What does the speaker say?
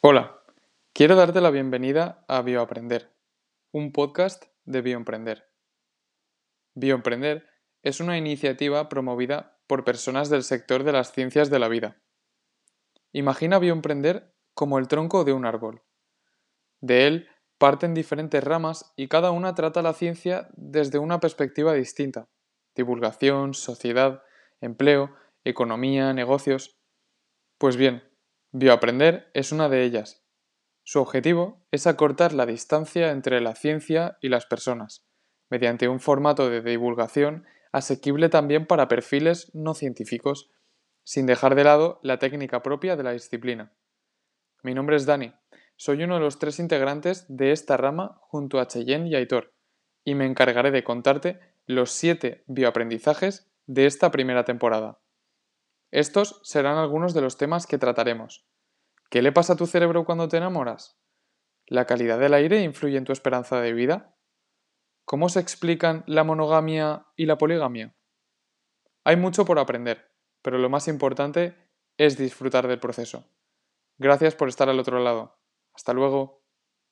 Hola, quiero darte la bienvenida a Bioaprender, un podcast de Bioemprender. Bioemprender es una iniciativa promovida por personas del sector de las ciencias de la vida. Imagina Bioemprender como el tronco de un árbol. De él parten diferentes ramas y cada una trata la ciencia desde una perspectiva distinta. Divulgación, sociedad, empleo, economía, negocios. Pues bien, Bioaprender es una de ellas. Su objetivo es acortar la distancia entre la ciencia y las personas, mediante un formato de divulgación asequible también para perfiles no científicos, sin dejar de lado la técnica propia de la disciplina. Mi nombre es Dani, soy uno de los tres integrantes de esta rama junto a Cheyenne y Aitor, y me encargaré de contarte los siete bioaprendizajes de esta primera temporada. Estos serán algunos de los temas que trataremos. ¿Qué le pasa a tu cerebro cuando te enamoras? ¿La calidad del aire influye en tu esperanza de vida? ¿Cómo se explican la monogamia y la poligamia? Hay mucho por aprender, pero lo más importante es disfrutar del proceso. Gracias por estar al otro lado. Hasta luego.